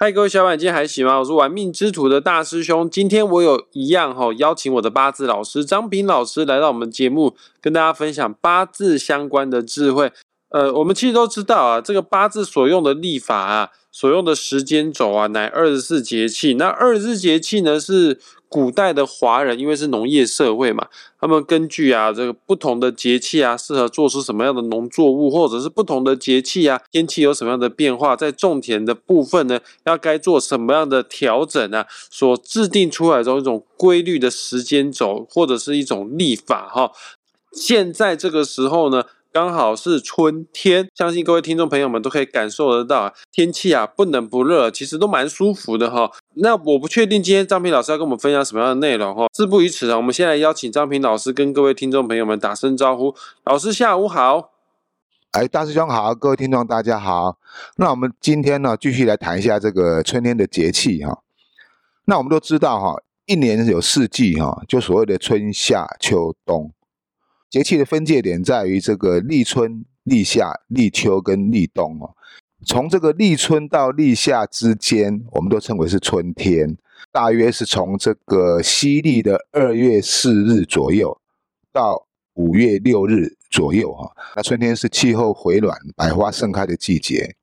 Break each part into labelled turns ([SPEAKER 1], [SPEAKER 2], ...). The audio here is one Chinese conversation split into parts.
[SPEAKER 1] 嗨，各位小伙伴，今天还行吗？我是玩命之徒的大师兄。今天我有一样哈，邀请我的八字老师张平老师来到我们节目，跟大家分享八字相关的智慧。呃，我们其实都知道啊，这个八字所用的历法啊，所用的时间轴啊，乃二十四节气。那二十四节气呢是。古代的华人，因为是农业社会嘛，他们根据啊这个不同的节气啊，适合做出什么样的农作物，或者是不同的节气啊，天气有什么样的变化，在种田的部分呢，要该做什么样的调整啊，所制定出来的一种规律的时间轴，或者是一种历法哈。现在这个时候呢。刚好是春天，相信各位听众朋友们都可以感受得到，天气啊不冷不热，其实都蛮舒服的哈。那我不确定今天张平老师要跟我们分享什么样的内容哈。事不宜迟啊，我们先来邀请张平老师跟各位听众朋友们打声招呼。老师下午好，
[SPEAKER 2] 哎，大师兄好，各位听众大家好。那我们今天呢，继续来谈一下这个春天的节气哈。那我们都知道哈，一年有四季哈，就所谓的春夏秋冬。节气的分界点在于这个立春、立夏、立秋跟立冬哦。从这个立春到立夏之间，我们都称为是春天，大约是从这个西历的二月四日左右到五月六日左右哈。那春天是气候回暖、百花盛开的季节，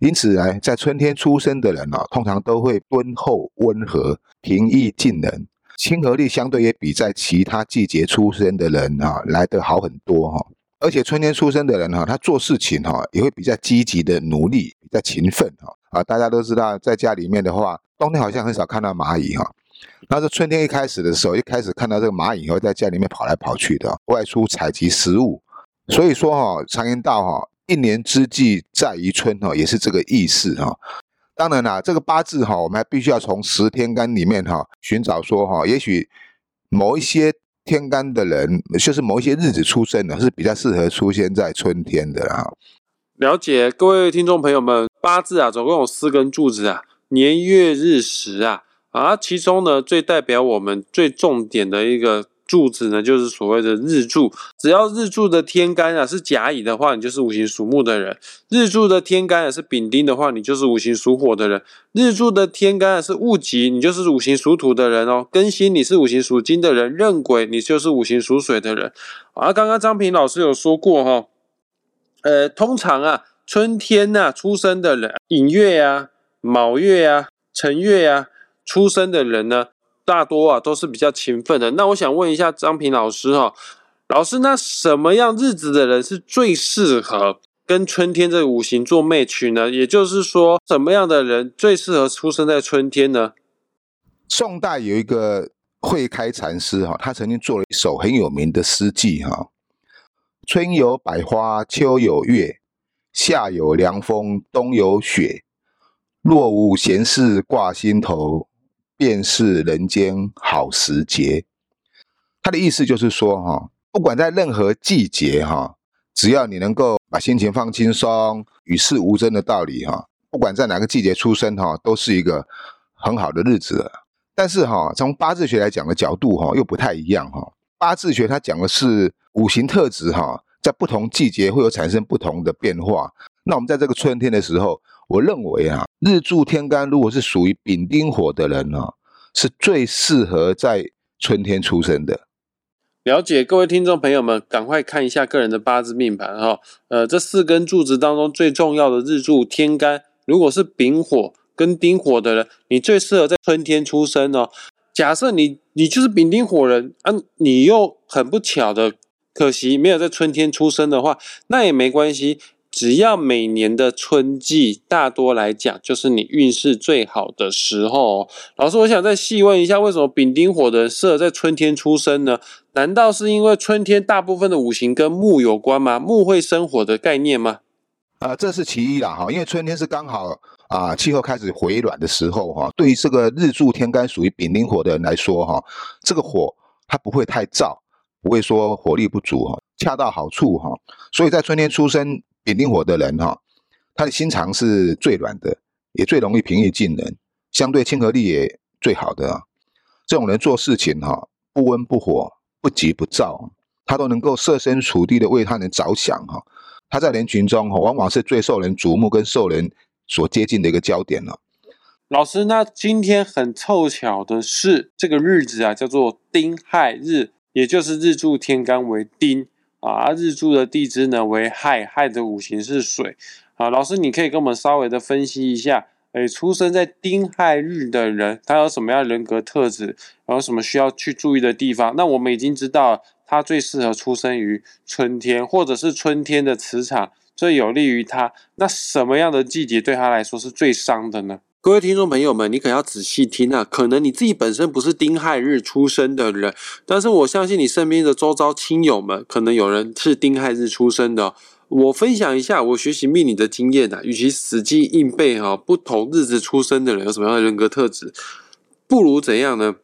[SPEAKER 2] 因此呢，在春天出生的人啊，通常都会敦厚、温和、平易近人。亲和力相对也比在其他季节出生的人啊来得好很多哈，而且春天出生的人哈，他做事情哈也会比较积极的努力，比较勤奋哈。啊，大家都知道在家里面的话，冬天好像很少看到蚂蚁哈，那是春天一开始的时候，一开始看到这个蚂蚁会在家里面跑来跑去的，外出采集食物，所以说哈，常言道哈，一年之计在于春哈，也是这个意思哈。当然啦，这个八字哈，我们还必须要从十天干里面哈寻找说哈，也许某一些天干的人，就是某一些日子出生的，是比较适合出现在春天的啦。
[SPEAKER 1] 了解，各位听众朋友们，八字啊，总共有四根柱子啊，年月日时啊，啊，其中呢最代表我们最重点的一个。柱子呢，就是所谓的日柱。只要日柱的天干啊是甲乙的话，你就是五行属木的人；日柱的天干啊是丙丁的话，你就是五行属火的人；日柱的天干啊是戊己，你就是五行属土的人哦。庚辛你是五行属金的人，壬癸你就是五行属水的人。啊，刚刚张平老师有说过哈，呃，通常啊，春天呐出生的人，寅月啊、卯月啊、辰月啊出生的人呢。大多啊都是比较勤奋的。那我想问一下张平老师哈，老师，那什么样日子的人是最适合跟春天这五行做 match 呢？也就是说，什么样的人最适合出生在春天呢？
[SPEAKER 2] 宋代有一个慧开禅师哈，他曾经做了一首很有名的诗记哈：春有百花，秋有月，夏有凉风，冬有雪。若无闲事挂心头。便是人间好时节。他的意思就是说，哈，不管在任何季节，哈，只要你能够把心情放轻松，与世无争的道理，哈，不管在哪个季节出生，哈，都是一个很好的日子。但是，哈，从八字学来讲的角度，哈，又不太一样，哈。八字学它讲的是五行特质，哈，在不同季节会有产生不同的变化。那我们在这个春天的时候，我认为啊，日柱天干如果是属于丙丁火的人呢，是最适合在春天出生的。
[SPEAKER 1] 了解，各位听众朋友们，赶快看一下个人的八字命盘哈。呃，这四根柱子当中最重要的日柱天干，如果是丙火跟丁火的人，你最适合在春天出生哦。假设你你就是丙丁火人啊，你又很不巧的，可惜没有在春天出生的话，那也没关系。只要每年的春季，大多来讲就是你运势最好的时候。老师，我想再细问一下，为什么丙丁火的适合在春天出生呢？难道是因为春天大部分的五行跟木有关吗？木会生火的概念吗？
[SPEAKER 2] 啊，这是其一啦哈，因为春天是刚好啊气候开始回暖的时候哈。对于这个日柱天干属于丙丁火的人来说哈，这个火它不会太燥，不会说火力不足哈，恰到好处哈。所以在春天出生。丙丁火的人哈，他的心肠是最软的，也最容易平易近人，相对亲和力也最好的啊。这种人做事情哈，不温不火，不急不躁，他都能够设身处地的为他人着想哈。他在人群中哈，往往是最受人瞩目跟受人所接近的一个焦点了。
[SPEAKER 1] 老师，那今天很凑巧的是，这个日子啊叫做丁亥日，也就是日柱天干为丁啊，日柱的地支呢为亥，亥的五行是水啊。老师，你可以跟我们稍微的分析一下，哎，出生在丁亥日的人，他有什么样人格特质，有什么需要去注意的地方？那我们已经知道，他最适合出生于春天，或者是春天的磁场最有利于他。那什么样的季节对他来说是最伤的呢？各位听众朋友们，你可要仔细听啊！可能你自己本身不是丁亥日出生的人，但是我相信你身边的周遭亲友们，可能有人是丁亥日出生的。我分享一下我学习命理的经验啊，与其死记硬背哈，不同日子出生的人有什么样的人格特质，不如怎样呢？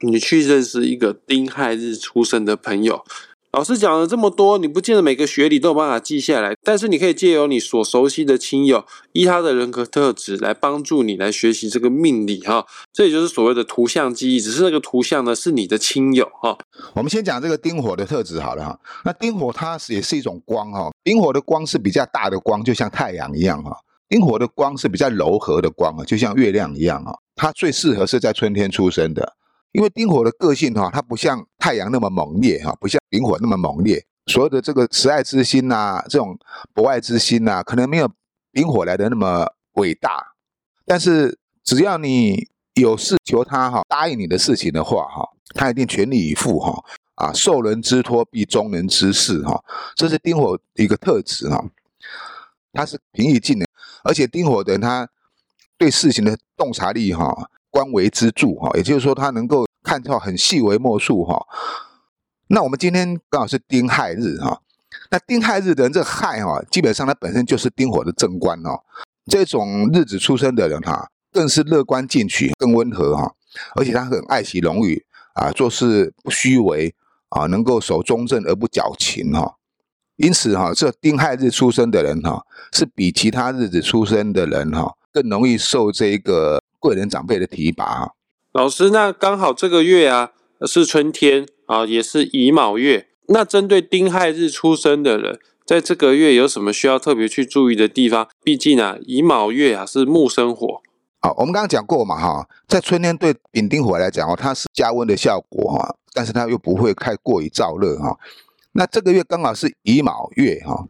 [SPEAKER 1] 你去认识一个丁亥日出生的朋友。老师讲了这么多，你不见得每个学理都有办法记下来，但是你可以借由你所熟悉的亲友，依他的人格特质来帮助你来学习这个命理哈。这也就是所谓的图像记忆，只是那个图像呢是你的亲友哈。
[SPEAKER 2] 我们先讲这个丁火的特质好了哈。那丁火它是也是一种光哈，丁火的光是比较大的光，就像太阳一样哈。丁火的光是比较柔和的光啊，就像月亮一样哈。它最适合是在春天出生的。因为丁火的个性哈，它不像太阳那么猛烈哈，不像丙火那么猛烈。所有的这个慈爱之心呐，这种博爱之心呐，可能没有丙火来的那么伟大。但是只要你有事求他哈，答应你的事情的话哈，他一定全力以赴哈。啊，受人之托必忠人之事哈，这是丁火一个特质哈。他是平易近人，而且丁火的他对事情的洞察力哈。观微之助哈，也就是说，他能够看到很细微莫数哈。那我们今天刚好是丁亥日哈，那丁亥日的人，这亥哈，基本上它本身就是丁火的正官哦。这种日子出生的人哈，更是乐观进取，更温和哈，而且他很爱惜荣誉啊，做事不虚伪啊，能够守中正而不矫情哈。因此哈，这丁亥日出生的人哈，是比其他日子出生的人哈，更容易受这个。贵人长辈的提拔，
[SPEAKER 1] 老师，那刚好这个月啊是春天啊，也是乙卯月。那针对丁亥日出生的人，在这个月有什么需要特别去注意的地方？毕竟啊，乙卯月啊是木生火。
[SPEAKER 2] 好，我们刚刚讲过嘛，哈，在春天对丙丁火来讲哦，它是加温的效果哈，但是它又不会太过于燥热哈。那这个月刚好是乙卯月哈，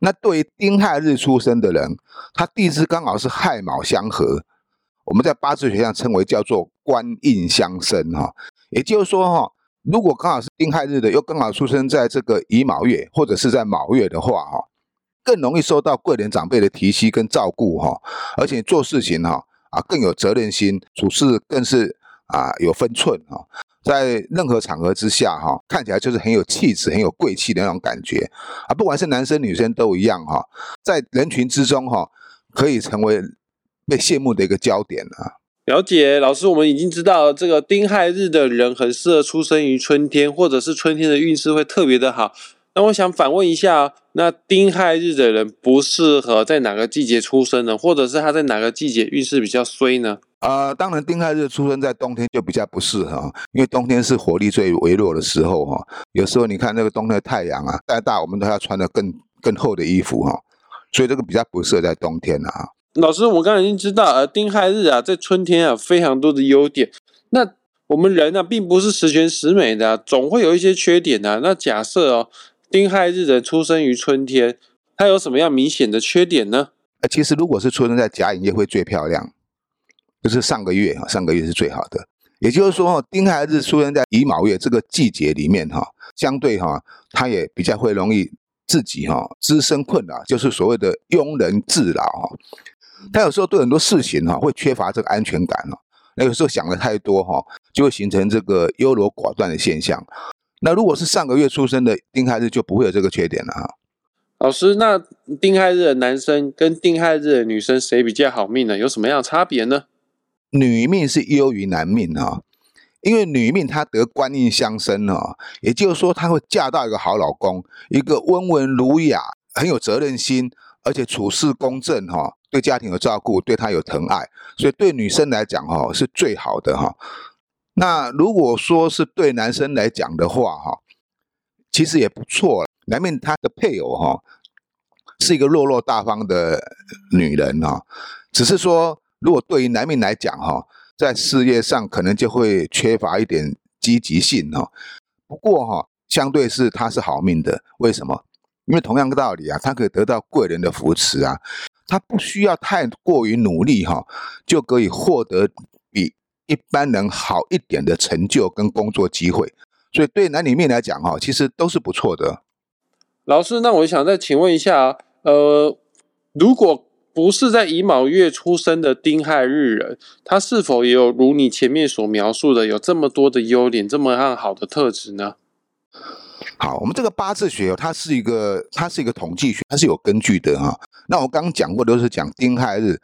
[SPEAKER 2] 那对于丁亥日出生的人，他地支刚好是亥卯相合。我们在八字学上称为叫做官印相生哈，也就是说哈，如果刚好是丁亥日的，又刚好出生在这个乙卯月或者是在卯月的话哈，更容易受到贵人长辈的提携跟照顾哈，而且做事情哈啊更有责任心，处事更是啊有分寸哈，在任何场合之下哈，看起来就是很有气质、很有贵气的那种感觉啊，不管是男生女生都一样哈，在人群之中哈，可以成为。被羡慕的一个焦点啊！
[SPEAKER 1] 了解，老师，我们已经知道这个丁亥日的人很适合出生于春天，或者是春天的运势会特别的好。那我想反问一下，那丁亥日的人不适合在哪个季节出生呢？或者是他在哪个季节运势比较衰呢？
[SPEAKER 2] 啊，当然，丁亥日出生在冬天就比较不适合，因为冬天是火力最微弱的时候哈。有时候你看那个冬天的太阳啊，再大我们都要穿的更更厚的衣服哈，所以这个比较不适合在冬天啊。
[SPEAKER 1] 老师，我刚才已经知道，呃，丁亥日啊，在春天啊，非常多的优点。那我们人呢，并不是十全十美的，总会有一些缺点的。那假设哦，丁亥日的出生于春天，它有什么样明显的缺点呢？
[SPEAKER 2] 呃，其实如果是出生在甲寅月会最漂亮，就是上个月哈，上个月是最好的。也就是说，丁亥日出生在乙卯月这个季节里面哈，相对哈，它也比较会容易自己哈滋生困扰，就是所谓的庸人自扰哈。他有时候对很多事情哈会缺乏这个安全感哦，那有时候想的太多哈，就会形成这个优柔寡断的现象。那如果是上个月出生的丁亥日，就不会有这个缺点了哈。
[SPEAKER 1] 老师，那丁亥日的男生跟丁亥日的女生谁比较好命呢？有什么样的差别呢？
[SPEAKER 2] 女命是优于男命哈，因为女命她得官印相生哈，也就是说她会嫁到一个好老公，一个温文儒雅、很有责任心，而且处事公正哈。对家庭有照顾，对他有疼爱，所以对女生来讲哈是最好的哈。那如果说是对男生来讲的话哈，其实也不错。男命他的配偶哈是一个落落大方的女人哈，只是说如果对于男命来讲哈，在事业上可能就会缺乏一点积极性哈。不过哈，相对是他是好命的，为什么？因为同样的道理啊，他可以得到贵人的扶持啊，他不需要太过于努力哈，就可以获得比一般人好一点的成就跟工作机会。所以对男女命来讲哈，其实都是不错的。
[SPEAKER 1] 老师，那我想再请问一下，呃，如果不是在乙卯月出生的丁亥日人，他是否也有如你前面所描述的，有这么多的优点，这么好的特质呢？
[SPEAKER 2] 好，我们这个八字学它是一个，它是一个统计学，它是有根据的哈。那我刚刚讲过都是讲丁亥日，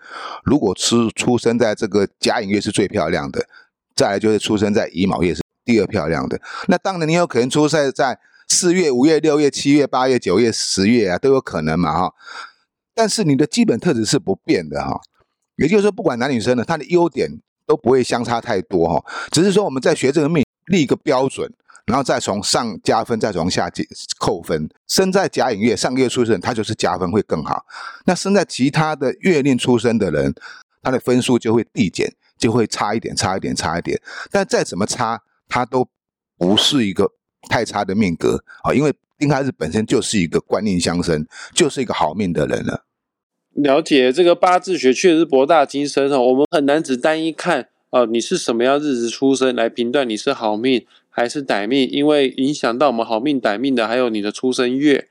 [SPEAKER 2] 如果出出生在这个甲寅月是最漂亮的，再来就是出生在乙卯月是第二漂亮的。那当然你有可能出生在四月、五月、六月、七月、八月、九月、十月啊，都有可能嘛哈。但是你的基本特质是不变的哈，也就是说，不管男女生呢，他的优点都不会相差太多哈。只是说我们在学这个命立一个标准，然后再从上加分，再从下减扣分。生在甲寅月上个月出生，他就是加分会更好。那生在其他的月令出生的人，他的分数就会递减，就会差一点，差一点，差一点。但再怎么差，他都不是一个太差的命格啊，因为。丁亥日本身就是一个官印相生，就是一个好命的人了。
[SPEAKER 1] 了解这个八字学确实博大精深哦，我们很难只单一看啊，你是什么样日子出生来评断你是好命还是歹命，因为影响到我们好命歹命的还有你的出生月，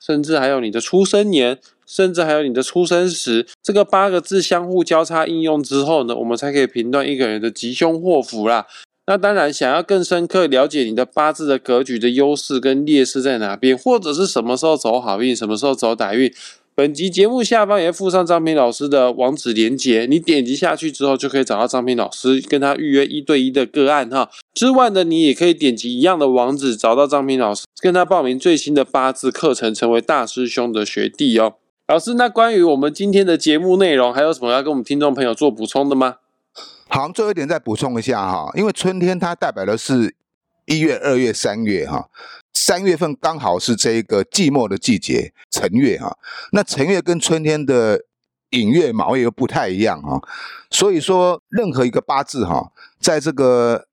[SPEAKER 1] 甚至还有你的出生年，甚至还有你的出生时。这个八个字相互交叉应用之后呢，我们才可以评断一个人的吉凶祸福啦。那当然，想要更深刻了解你的八字的格局的优势跟劣势在哪边，或者是什么时候走好运，什么时候走歹运，本集节目下方也附上张平老师的网址连接，你点击下去之后就可以找到张平老师，跟他预约一对一的个案哈。之外呢，你也可以点击一样的网址找到张平老师，跟他报名最新的八字课程，成为大师兄的学弟哦。老师，那关于我们今天的节目内容，还有什么要跟我们听众朋友做补充的吗？
[SPEAKER 2] 好，最后一点再补充一下哈，因为春天它代表的是一月、二月、三月哈，三月份刚好是这个寂寞的季节，辰月哈。那辰月跟春天的寅月、卯月又不太一样哈，所以说任何一个八字哈，在这个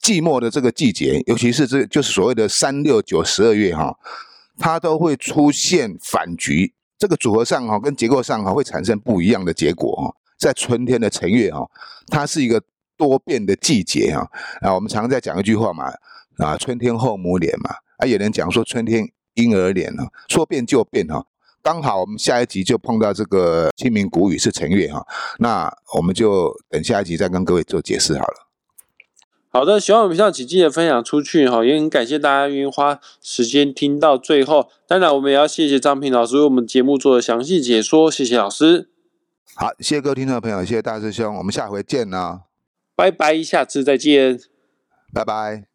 [SPEAKER 2] 季末的这个季节，尤其是这就是所谓的三六九十二月哈，它都会出现反局，这个组合上哈跟结构上哈会产生不一样的结果哈。在春天的辰月哈，它是一个多变的季节哈啊，我们常在讲一句话嘛啊，春天后母脸嘛啊，有人讲说春天婴儿脸呢，说变就变哈。刚好我们下一集就碰到这个清明谷雨是辰月哈，那我们就等下一集再跟各位做解释好了。
[SPEAKER 1] 好的，喜欢我们上请记得分享出去哈，也很感谢大家愿意花时间听到最后。当然，我们也要谢谢张平老师为我们节目做的详细解说，谢谢老师。
[SPEAKER 2] 好，谢谢各位听众朋友，谢谢大师兄，我们下回见呢，
[SPEAKER 1] 拜拜，下次再见，
[SPEAKER 2] 拜拜。